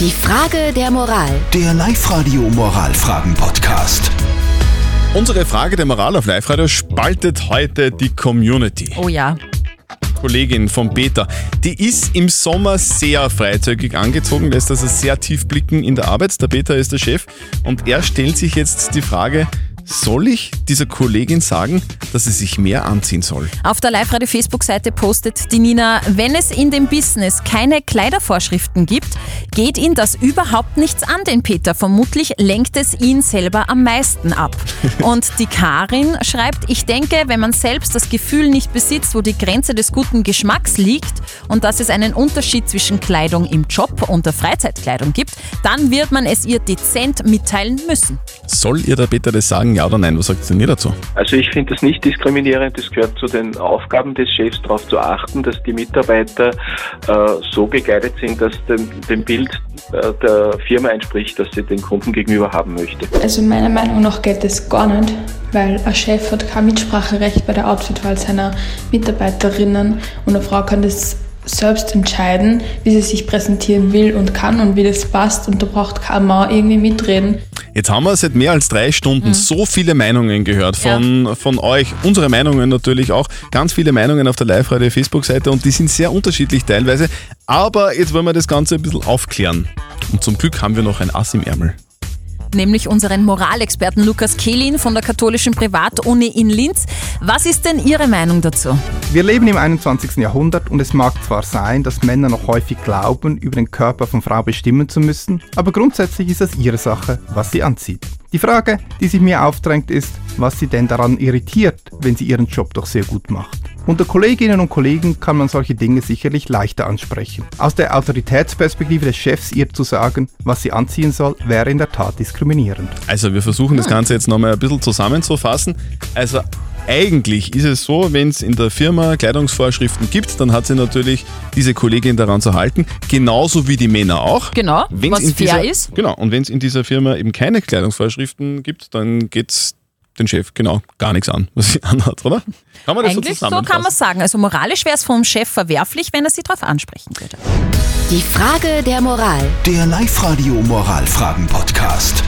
Die Frage der Moral. Der Live-Radio Moralfragen-Podcast. Unsere Frage der Moral auf Live-Radio spaltet heute die Community. Oh ja. Kollegin von Peter, die ist im Sommer sehr freizügig angezogen, lässt also sehr tief blicken in der Arbeit. Der Peter ist der Chef und er stellt sich jetzt die Frage, soll ich dieser Kollegin sagen, dass sie sich mehr anziehen soll? Auf der Live-Radio-Facebook-Seite postet die Nina, wenn es in dem Business keine Kleidervorschriften gibt, geht ihn das überhaupt nichts an, den Peter. Vermutlich lenkt es ihn selber am meisten ab. Und die Karin schreibt, ich denke, wenn man selbst das Gefühl nicht besitzt, wo die Grenze des guten Geschmacks liegt und dass es einen Unterschied zwischen Kleidung im Job und der Freizeitkleidung gibt, dann wird man es ihr dezent mitteilen müssen. Soll ihr der Peter das sagen, ja oder nein? Was sagt ihr dazu? Also ich finde das nicht diskriminierend. Es gehört zu den Aufgaben des Chefs darauf zu achten, dass die Mitarbeiter äh, so gekleidet sind, dass dem, dem Bild äh, der Firma entspricht, dass sie den Kunden gegenüber haben möchte. Also meiner Meinung nach geht das gar nicht, weil ein Chef hat kein Mitspracherecht bei der Outfitwahl seiner Mitarbeiterinnen und eine Frau kann das selbst entscheiden, wie sie sich präsentieren will und kann und wie das passt und da braucht kein Mann irgendwie mitreden. Jetzt haben wir seit mehr als drei Stunden so viele Meinungen gehört von, von euch, unsere Meinungen natürlich auch, ganz viele Meinungen auf der Live-Radio-Facebook-Seite und die sind sehr unterschiedlich teilweise. Aber jetzt wollen wir das Ganze ein bisschen aufklären. Und zum Glück haben wir noch ein Ass im Ärmel. Nämlich unseren Moralexperten Lukas Kehlin von der katholischen Privatuni in Linz. Was ist denn Ihre Meinung dazu? Wir leben im 21. Jahrhundert und es mag zwar sein, dass Männer noch häufig glauben, über den Körper von Frau bestimmen zu müssen, aber grundsätzlich ist es ihre Sache, was sie anzieht. Die Frage, die sich mir aufdrängt, ist, was sie denn daran irritiert, wenn sie ihren Job doch sehr gut macht. Unter Kolleginnen und Kollegen kann man solche Dinge sicherlich leichter ansprechen. Aus der Autoritätsperspektive des Chefs ihr zu sagen, was sie anziehen soll, wäre in der Tat diskriminierend. Also wir versuchen das Ganze jetzt nochmal ein bisschen zusammenzufassen. Also eigentlich ist es so, wenn es in der Firma Kleidungsvorschriften gibt, dann hat sie natürlich diese Kollegin daran zu halten, genauso wie die Männer auch. Genau, Wenn's was in fair dieser, ist. Genau, und wenn es in dieser Firma eben keine Kleidungsvorschriften gibt, dann geht es den Chef genau gar nichts an, was sie anhat, oder? Kann man das Eigentlich so so kann man sagen. Also moralisch wäre es vom Chef verwerflich, wenn er sie darauf ansprechen würde. Die Frage der Moral. Der Live-Radio Moralfragen-Podcast.